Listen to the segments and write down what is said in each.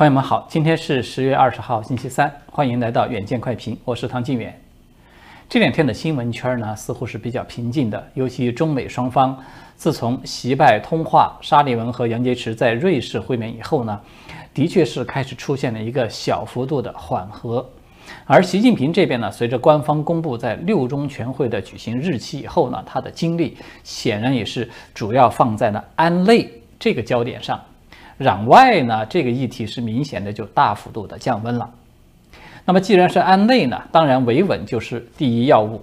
朋友们好，今天是十月二十号，星期三，欢迎来到远见快评，我是唐晋远。这两天的新闻圈呢，似乎是比较平静的，尤其中美双方自从习拜通话，沙利文和杨洁篪在瑞士会面以后呢，的确是开始出现了一个小幅度的缓和。而习近平这边呢，随着官方公布在六中全会的举行日期以后呢，他的精力显然也是主要放在了安内这个焦点上。攘外呢，这个议题是明显的就大幅度的降温了。那么既然是安内呢，当然维稳就是第一要务，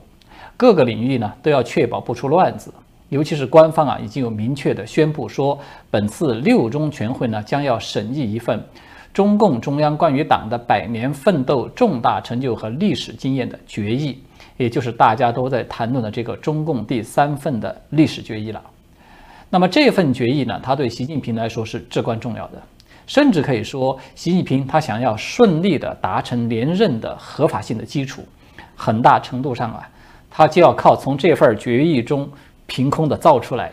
各个领域呢都要确保不出乱子。尤其是官方啊已经有明确的宣布说，本次六中全会呢将要审议一份中共中央关于党的百年奋斗重大成就和历史经验的决议，也就是大家都在谈论的这个中共第三份的历史决议了。那么这份决议呢，它对习近平来说是至关重要的，甚至可以说，习近平他想要顺利的达成连任的合法性的基础，很大程度上啊，他就要靠从这份决议中凭空的造出来。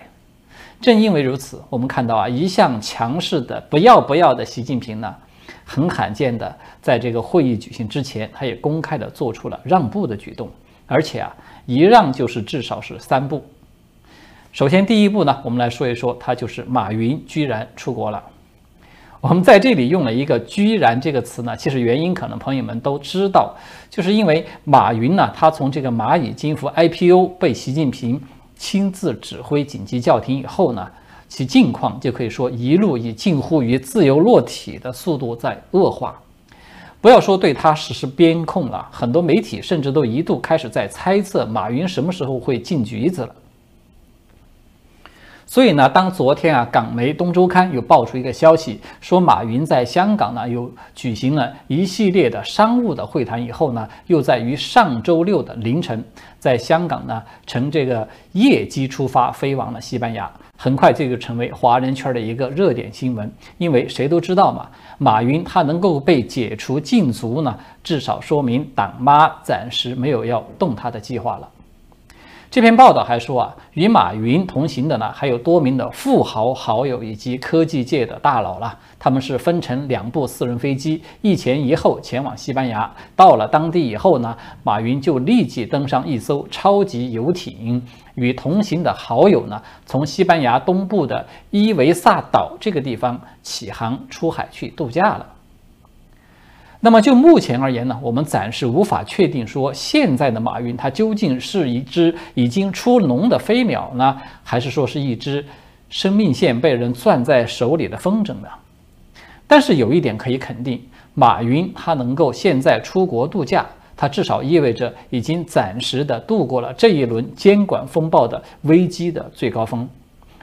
正因为如此，我们看到啊，一向强势的不要不要的习近平呢，很罕见的在这个会议举行之前，他也公开的做出了让步的举动，而且啊，一让就是至少是三步。首先，第一步呢，我们来说一说，他就是马云居然出国了。我们在这里用了一个“居然”这个词呢，其实原因可能朋友们都知道，就是因为马云呢，他从这个蚂蚁金服 IPO 被习近平亲自指挥紧急叫停以后呢，其境况就可以说一路以近乎于自由落体的速度在恶化。不要说对他实施边控了，很多媒体甚至都一度开始在猜测马云什么时候会进局子了。所以呢，当昨天啊，港媒《东周刊》又爆出一个消息，说马云在香港呢又举行了一系列的商务的会谈以后呢，又在于上周六的凌晨，在香港呢乘这个夜机出发，飞往了西班牙。很快这就成为华人圈的一个热点新闻，因为谁都知道嘛，马云他能够被解除禁足呢，至少说明党妈暂时没有要动他的计划了。这篇报道还说啊，与马云同行的呢，还有多名的富豪好友以及科技界的大佬了。他们是分成两部私人飞机，一前一后前往西班牙。到了当地以后呢，马云就立即登上一艘超级游艇，与同行的好友呢，从西班牙东部的伊维萨岛这个地方起航出海去度假了。那么就目前而言呢，我们暂时无法确定说现在的马云他究竟是一只已经出笼的飞鸟呢，还是说是一只生命线被人攥在手里的风筝呢？但是有一点可以肯定，马云他能够现在出国度假，他至少意味着已经暂时的度过了这一轮监管风暴的危机的最高峰，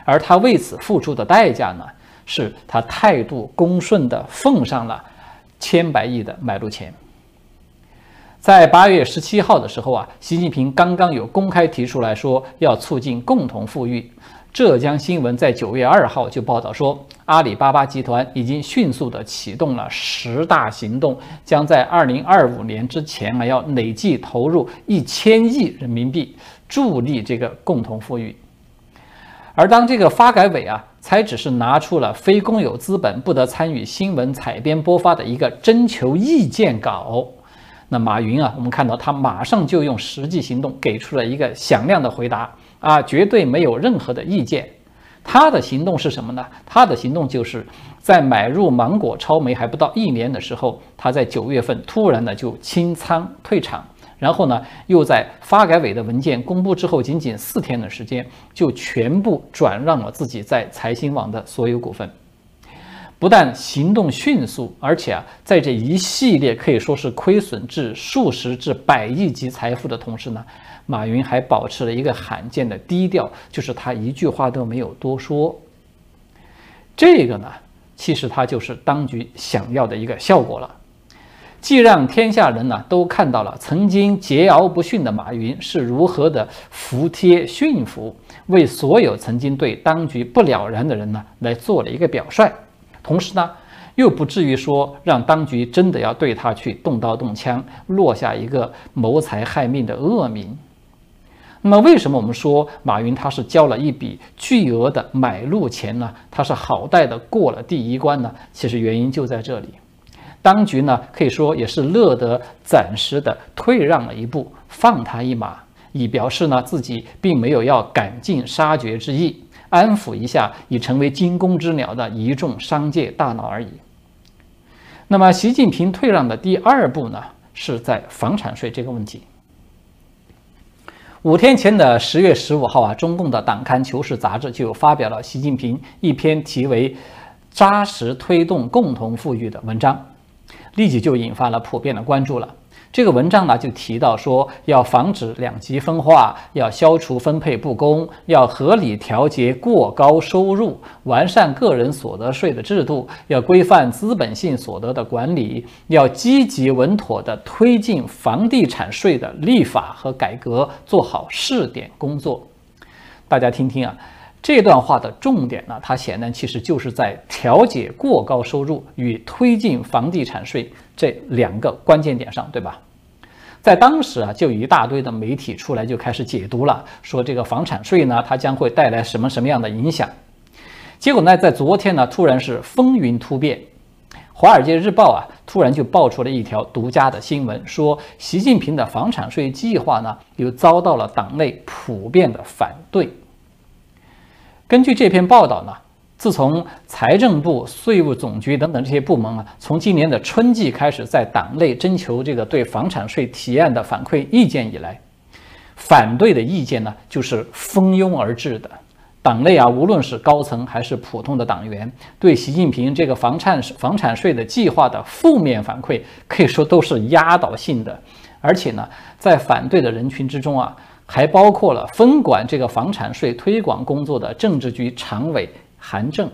而他为此付出的代价呢，是他态度恭顺的奉上了。千百亿的买路钱，在八月十七号的时候啊，习近平刚刚有公开提出来说要促进共同富裕。浙江新闻在九月二号就报道说，阿里巴巴集团已经迅速的启动了十大行动，将在二零二五年之前啊要累计投入一千亿人民币，助力这个共同富裕。而当这个发改委啊。才只是拿出了非公有资本不得参与新闻采编播发的一个征求意见稿。那马云啊，我们看到他马上就用实际行动给出了一个响亮的回答啊，绝对没有任何的意见。他的行动是什么呢？他的行动就是在买入芒果超媒还不到一年的时候，他在九月份突然的就清仓退场。然后呢，又在发改委的文件公布之后，仅仅四天的时间，就全部转让了自己在财新网的所有股份。不但行动迅速，而且啊，在这一系列可以说是亏损至数十至百亿级财富的同时呢，马云还保持了一个罕见的低调，就是他一句话都没有多说。这个呢，其实他就是当局想要的一个效果了。既让天下人呢都看到了曾经桀骜不驯的马云是如何的服帖驯服，为所有曾经对当局不了然的人呢来做了一个表率，同时呢又不至于说让当局真的要对他去动刀动枪，落下一个谋财害命的恶名。那么为什么我们说马云他是交了一笔巨额的买路钱呢？他是好歹的过了第一关呢？其实原因就在这里。当局呢可以说也是乐得暂时的退让了一步，放他一马，以表示呢自己并没有要赶尽杀绝之意，安抚一下已成为惊弓之鸟的一众商界大佬而已。那么，习近平退让的第二步呢，是在房产税这个问题。五天前的十月十五号啊，中共的党刊《求是》杂志就发表了习近平一篇题为“扎实推动共同富裕”的文章，立即就引发了普遍的关注了。这个文章呢，就提到说，要防止两极分化，要消除分配不公，要合理调节过高收入，完善个人所得税的制度，要规范资本性所得的管理，要积极稳妥地推进房地产税的立法和改革，做好试点工作。大家听听啊，这段话的重点呢，它显然其实就是在调解过高收入与推进房地产税。这两个关键点上，对吧？在当时啊，就有一大堆的媒体出来就开始解读了，说这个房产税呢，它将会带来什么什么样的影响？结果呢，在昨天呢，突然是风云突变，《华尔街日报》啊，突然就爆出了一条独家的新闻，说习近平的房产税计划呢，又遭到了党内普遍的反对。根据这篇报道呢。自从财政部、税务总局等等这些部门啊，从今年的春季开始在党内征求这个对房产税提案的反馈意见以来，反对的意见呢就是蜂拥而至的。党内啊，无论是高层还是普通的党员，对习近平这个房产房产税的计划的负面反馈，可以说都是压倒性的。而且呢，在反对的人群之中啊，还包括了分管这个房产税推广工作的政治局常委。韩正，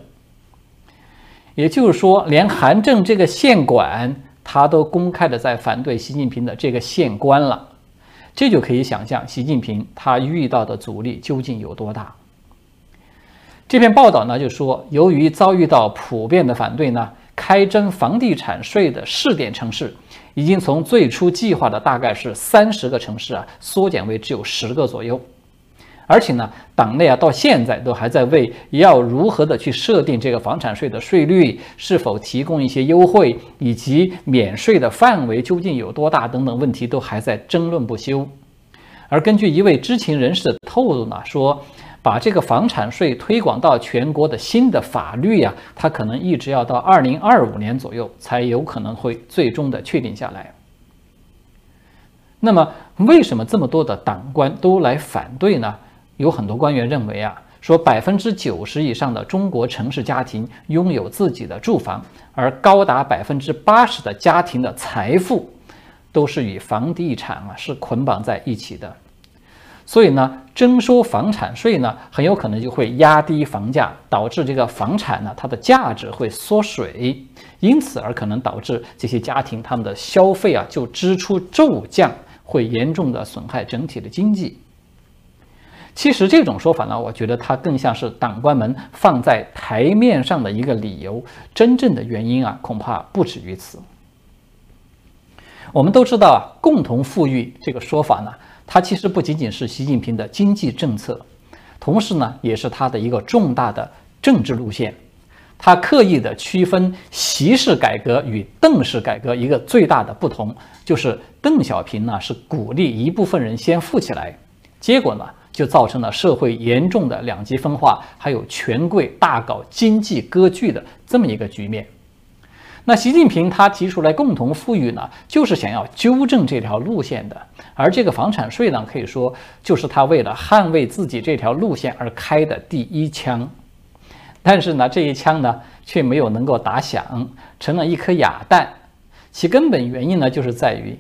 也就是说，连韩正这个县管，他都公开的在反对习近平的这个县官了，这就可以想象习近平他遇到的阻力究竟有多大。这篇报道呢，就说，由于遭遇到普遍的反对呢，开征房地产税的试点城市，已经从最初计划的大概是三十个城市啊，缩减为只有十个左右。而且呢，党内啊到现在都还在为要如何的去设定这个房产税的税率，是否提供一些优惠，以及免税的范围究竟有多大等等问题都还在争论不休。而根据一位知情人士的透露呢，说把这个房产税推广到全国的新的法律呀，它可能一直要到二零二五年左右才有可能会最终的确定下来。那么，为什么这么多的党官都来反对呢？有很多官员认为啊，说百分之九十以上的中国城市家庭拥有自己的住房，而高达百分之八十的家庭的财富都是与房地产啊是捆绑在一起的。所以呢，征收房产税呢，很有可能就会压低房价，导致这个房产呢它的价值会缩水，因此而可能导致这些家庭他们的消费啊就支出骤降，会严重的损害整体的经济。其实这种说法呢，我觉得它更像是党官们放在台面上的一个理由，真正的原因啊，恐怕不止于此。我们都知道啊，共同富裕这个说法呢，它其实不仅仅是习近平的经济政策，同时呢，也是他的一个重大的政治路线。他刻意的区分习式改革与邓式改革一个最大的不同，就是邓小平呢是鼓励一部分人先富起来，结果呢。就造成了社会严重的两极分化，还有权贵大搞经济割据的这么一个局面。那习近平他提出来共同富裕呢，就是想要纠正这条路线的。而这个房产税呢，可以说就是他为了捍卫自己这条路线而开的第一枪。但是呢，这一枪呢却没有能够打响，成了一颗哑弹。其根本原因呢，就是在于。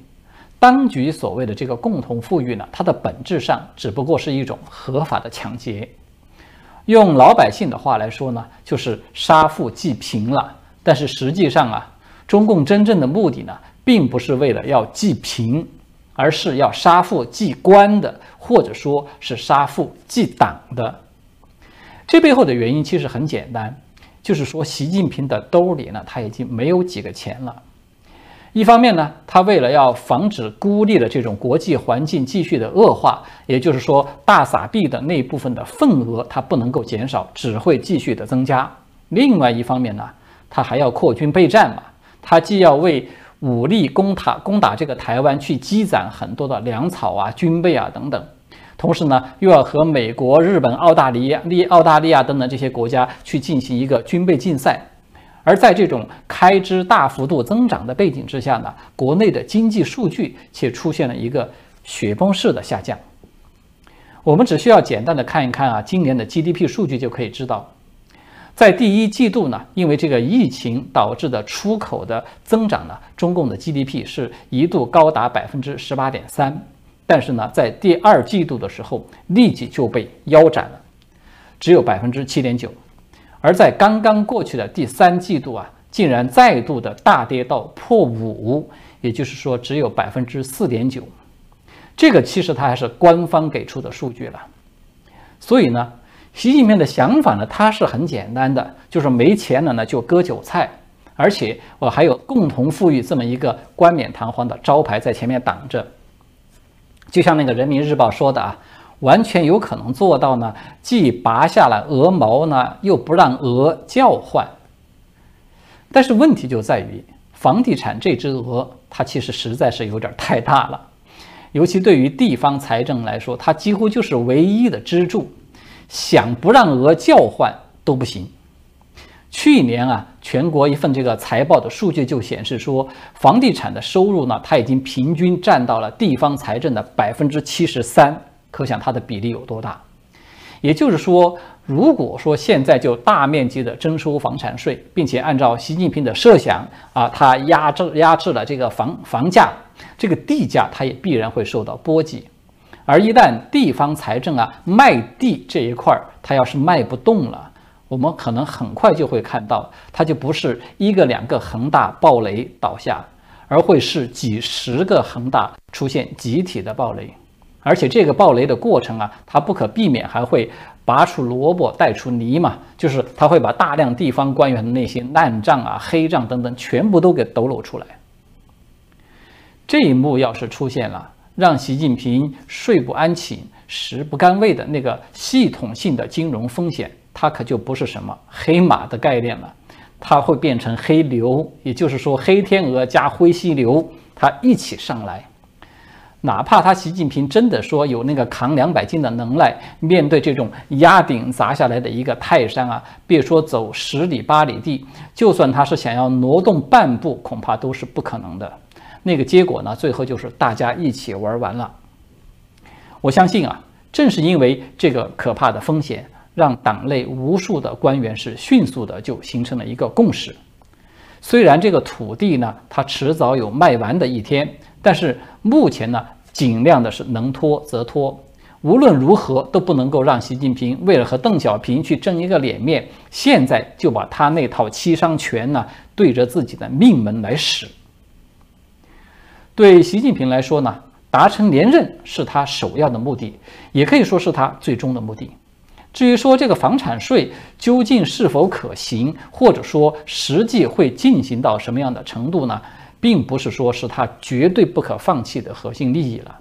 当局所谓的这个共同富裕呢，它的本质上只不过是一种合法的抢劫。用老百姓的话来说呢，就是杀富济贫了。但是实际上啊，中共真正的目的呢，并不是为了要济贫，而是要杀富济官的，或者说是杀富济党的。这背后的原因其实很简单，就是说习近平的兜里呢，他已经没有几个钱了。一方面呢，他为了要防止孤立的这种国际环境继续的恶化，也就是说大撒币的那部分的份额它不能够减少，只会继续的增加。另外一方面呢，他还要扩军备战嘛，他既要为武力攻打攻打这个台湾去积攒很多的粮草啊、军备啊等等，同时呢，又要和美国、日本、澳大利亚、利澳大利亚等等这些国家去进行一个军备竞赛。而在这种开支大幅度增长的背景之下呢，国内的经济数据却出现了一个雪崩式的下降。我们只需要简单的看一看啊，今年的 GDP 数据就可以知道。在第一季度呢，因为这个疫情导致的出口的增长呢，中共的 GDP 是一度高达百分之十八点三，但是呢，在第二季度的时候立即就被腰斩了，只有百分之七点九，而在刚刚过去的第三季度啊，竟然再度的大跌到破五，也就是说只有百分之四点九，这个其实它还是官方给出的数据了，所以呢。习近平的想法呢，他是很简单的，就是没钱了呢就割韭菜，而且我还有共同富裕这么一个冠冕堂皇的招牌在前面挡着。就像那个人民日报说的啊，完全有可能做到呢，既拔下了鹅毛呢，又不让鹅叫唤。但是问题就在于，房地产这只鹅，它其实实在是有点太大了，尤其对于地方财政来说，它几乎就是唯一的支柱。想不让鹅叫唤都不行。去年啊，全国一份这个财报的数据就显示说，房地产的收入呢，它已经平均占到了地方财政的百分之七十三，可想它的比例有多大。也就是说，如果说现在就大面积的征收房产税，并且按照习近平的设想啊，它压制压制了这个房房价，这个地价它也必然会受到波及。而一旦地方财政啊卖地这一块儿，它要是卖不动了，我们可能很快就会看到，它就不是一个两个恒大暴雷倒下，而会是几十个恒大出现集体的暴雷，而且这个暴雷的过程啊，它不可避免还会拔出萝卜带出泥嘛，就是它会把大量地方官员的那些烂账啊、黑账等等全部都给抖搂出来。这一幕要是出现了。让习近平睡不安寝、食不甘味的那个系统性的金融风险，它可就不是什么黑马的概念了，它会变成黑牛，也就是说黑天鹅加灰犀牛，它一起上来。哪怕他习近平真的说有那个扛两百斤的能耐，面对这种压顶砸下来的一个泰山啊，别说走十里八里地，就算他是想要挪动半步，恐怕都是不可能的。那个结果呢？最后就是大家一起玩完了。我相信啊，正是因为这个可怕的风险，让党内无数的官员是迅速的就形成了一个共识。虽然这个土地呢，它迟早有卖完的一天，但是目前呢，尽量的是能拖则拖。无论如何都不能够让习近平为了和邓小平去争一个脸面，现在就把他那套七伤拳呢，对着自己的命门来使。对习近平来说呢，达成连任是他首要的目的，也可以说是他最终的目的。至于说这个房产税究竟是否可行，或者说实际会进行到什么样的程度呢，并不是说是他绝对不可放弃的核心利益了。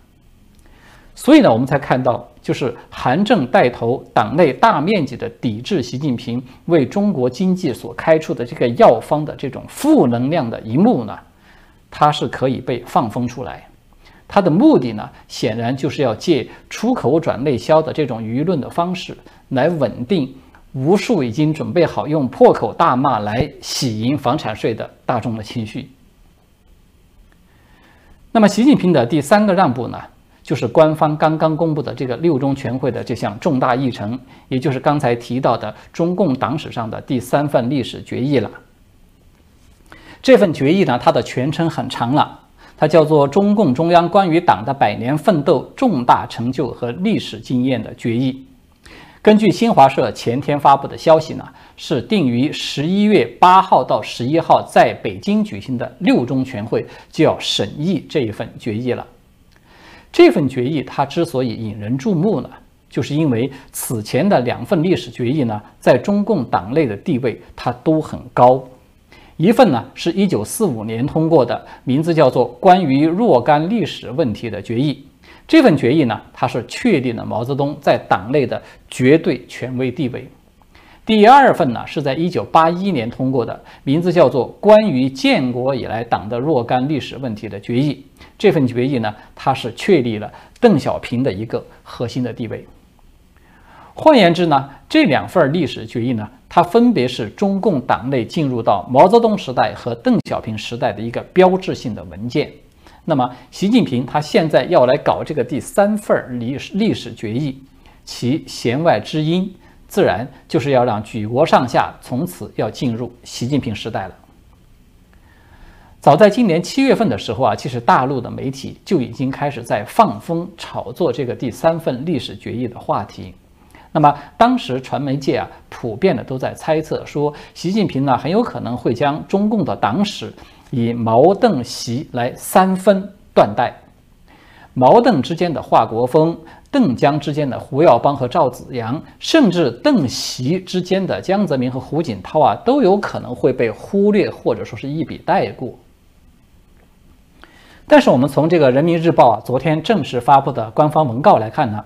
所以呢，我们才看到，就是韩正带头党内大面积的抵制习近平为中国经济所开出的这个药方的这种负能量的一幕呢。它是可以被放风出来，它的目的呢，显然就是要借出口转内销的这种舆论的方式，来稳定无数已经准备好用破口大骂来洗赢房产税的大众的情绪。那么，习近平的第三个让步呢，就是官方刚刚公布的这个六中全会的这项重大议程，也就是刚才提到的中共党史上的第三份历史决议了。这份决议呢，它的全称很长了，它叫做《中共中央关于党的百年奋斗重大成就和历史经验的决议》。根据新华社前天发布的消息呢，是定于十一月八号到十一号在北京举行的六中全会就要审议这一份决议了。这份决议它之所以引人注目呢，就是因为此前的两份历史决议呢，在中共党内的地位它都很高。一份呢是一九四五年通过的，名字叫做《关于若干历史问题的决议》。这份决议呢，它是确定了毛泽东在党内的绝对权威地位。第二份呢是在一九八一年通过的，名字叫做《关于建国以来党的若干历史问题的决议》。这份决议呢，它是确立了邓小平的一个核心的地位。换言之呢，这两份历史决议呢，它分别是中共党内进入到毛泽东时代和邓小平时代的一个标志性的文件。那么，习近平他现在要来搞这个第三份历史历史决议，其弦外之音，自然就是要让举国上下从此要进入习近平时代了。早在今年七月份的时候啊，其实大陆的媒体就已经开始在放风炒作这个第三份历史决议的话题。那么当时传媒界啊，普遍的都在猜测说，习近平呢很有可能会将中共的党史以毛邓习来三分断代，毛邓之间的华国锋，邓江之间的胡耀邦和赵紫阳，甚至邓习之间的江泽民和胡锦涛啊，都有可能会被忽略或者说是一笔带过。但是我们从这个人民日报啊昨天正式发布的官方文告来看呢。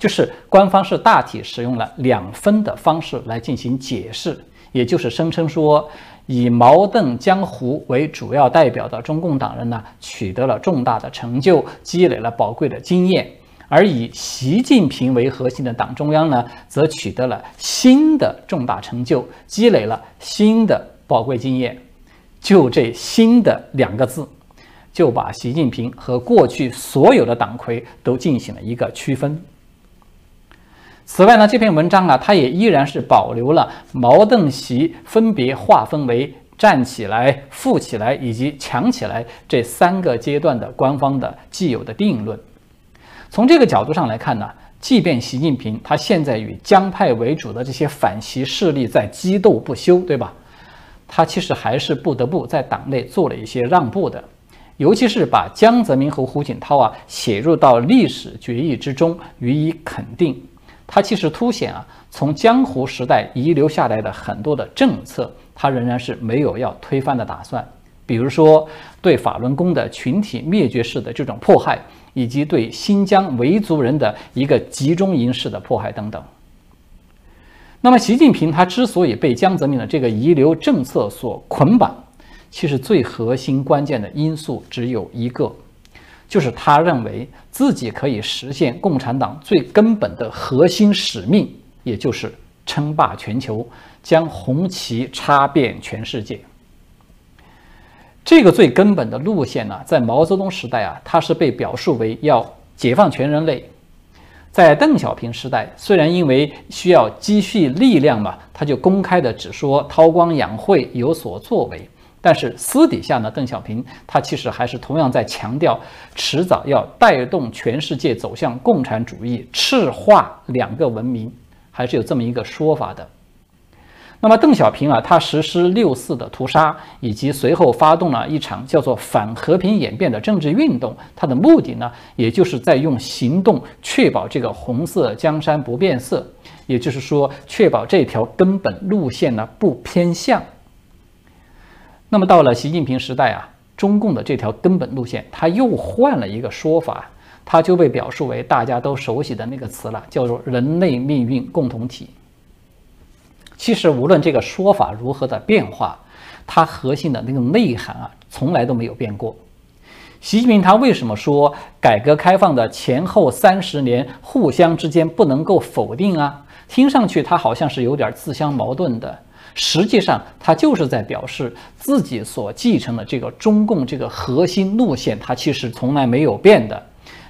就是官方是大体使用了两分的方式来进行解释，也就是声称说，以毛邓江湖为主要代表的中共党人呢，取得了重大的成就，积累了宝贵的经验；而以习近平为核心的党中央呢，则取得了新的重大成就，积累了新的宝贵经验。就这“新的”两个字，就把习近平和过去所有的党魁都进行了一个区分。此外呢，这篇文章啊，它也依然是保留了毛邓习分别划分为站起来、富起来以及强起来这三个阶段的官方的既有的定论。从这个角度上来看呢，即便习近平他现在与江派为主的这些反习势力在激斗不休，对吧？他其实还是不得不在党内做了一些让步的，尤其是把江泽民和胡锦涛啊写入到历史决议之中，予以肯定。它其实凸显啊，从江湖时代遗留下来的很多的政策，它仍然是没有要推翻的打算。比如说，对法轮功的群体灭绝式的这种迫害，以及对新疆维族人的一个集中营式的迫害等等。那么，习近平他之所以被江泽民的这个遗留政策所捆绑，其实最核心关键的因素只有一个。就是他认为自己可以实现共产党最根本的核心使命，也就是称霸全球，将红旗插遍全世界。这个最根本的路线呢，在毛泽东时代啊，它是被表述为要解放全人类；在邓小平时代，虽然因为需要积蓄力量嘛，他就公开的只说韬光养晦，有所作为。但是私底下呢，邓小平他其实还是同样在强调，迟早要带动全世界走向共产主义，赤化两个文明，还是有这么一个说法的。那么邓小平啊，他实施六四的屠杀，以及随后发动了一场叫做反和平演变的政治运动，他的目的呢，也就是在用行动确保这个红色江山不变色，也就是说，确保这条根本路线呢不偏向。那么到了习近平时代啊，中共的这条根本路线，他又换了一个说法，它就被表述为大家都熟悉的那个词了，叫做“人类命运共同体”。其实无论这个说法如何的变化，它核心的那个内涵啊，从来都没有变过。习近平他为什么说改革开放的前后三十年互相之间不能够否定啊？听上去他好像是有点自相矛盾的。实际上，他就是在表示自己所继承的这个中共这个核心路线，它其实从来没有变的。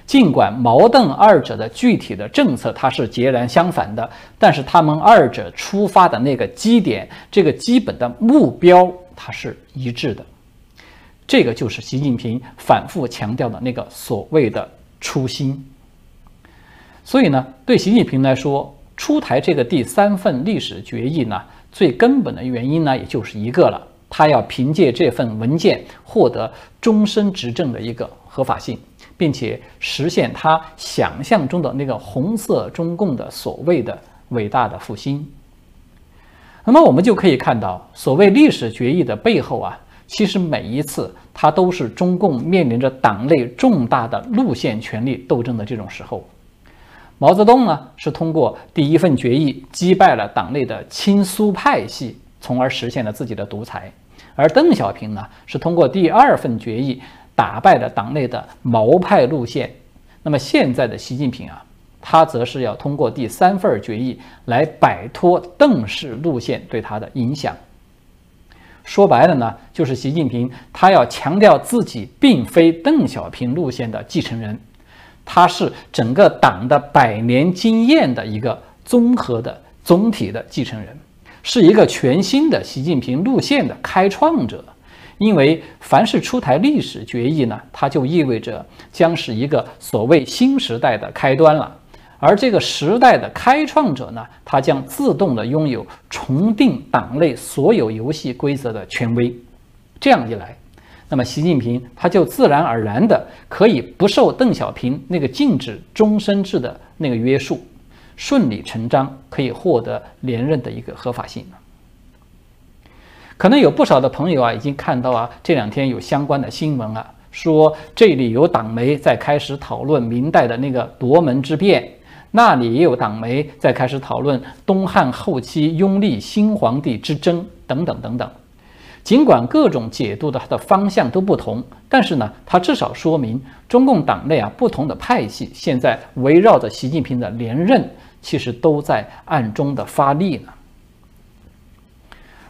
尽管毛邓二者的具体的政策它是截然相反的，但是他们二者出发的那个基点，这个基本的目标，它是一致的。这个就是习近平反复强调的那个所谓的初心。所以呢，对习近平来说，出台这个第三份历史决议呢？最根本的原因呢，也就是一个了，他要凭借这份文件获得终身执政的一个合法性，并且实现他想象中的那个红色中共的所谓的伟大的复兴。那么我们就可以看到，所谓历史决议的背后啊，其实每一次它都是中共面临着党内重大的路线权力斗争的这种时候。毛泽东呢是通过第一份决议击败了党内的亲苏派系，从而实现了自己的独裁；而邓小平呢是通过第二份决议打败了党内的毛派路线。那么现在的习近平啊，他则是要通过第三份决议来摆脱邓氏路线对他的影响。说白了呢，就是习近平他要强调自己并非邓小平路线的继承人。他是整个党的百年经验的一个综合的总体的继承人，是一个全新的习近平路线的开创者。因为凡是出台历史决议呢，它就意味着将是一个所谓新时代的开端了。而这个时代的开创者呢，他将自动的拥有重定党内所有游戏规则的权威。这样一来。那么，习近平他就自然而然的可以不受邓小平那个禁止终身制的那个约束，顺理成章可以获得连任的一个合法性可能有不少的朋友啊，已经看到啊，这两天有相关的新闻啊，说这里有党媒在开始讨论明代的那个夺门之变，那里也有党媒在开始讨论东汉后期拥立新皇帝之争，等等等等。尽管各种解读的它的方向都不同，但是呢，它至少说明中共党内啊不同的派系现在围绕着习近平的连任，其实都在暗中的发力呢。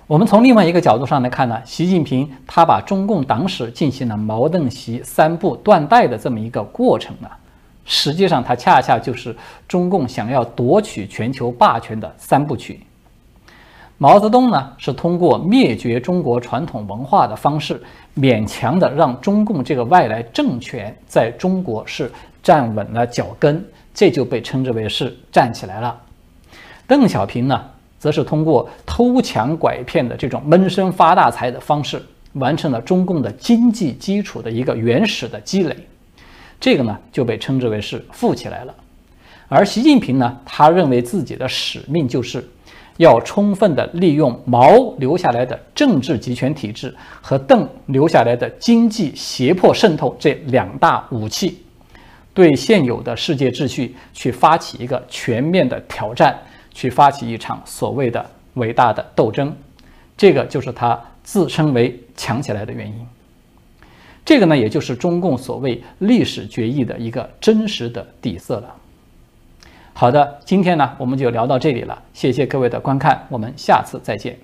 我们从另外一个角度上来看呢，习近平他把中共党史进行了毛邓习三部断代的这么一个过程呢，实际上它恰恰就是中共想要夺取全球霸权的三部曲。毛泽东呢，是通过灭绝中国传统文化的方式，勉强的让中共这个外来政权在中国是站稳了脚跟，这就被称之为是站起来了。邓小平呢，则是通过偷抢拐骗的这种闷声发大财的方式，完成了中共的经济基础的一个原始的积累，这个呢就被称之为是富起来了。而习近平呢，他认为自己的使命就是。要充分的利用毛留下来的政治集权体制和邓留下来的经济胁迫渗透这两大武器，对现有的世界秩序去发起一个全面的挑战，去发起一场所谓的伟大的斗争。这个就是他自称为强起来的原因。这个呢，也就是中共所谓历史决议的一个真实的底色了。好的，今天呢我们就聊到这里了，谢谢各位的观看，我们下次再见。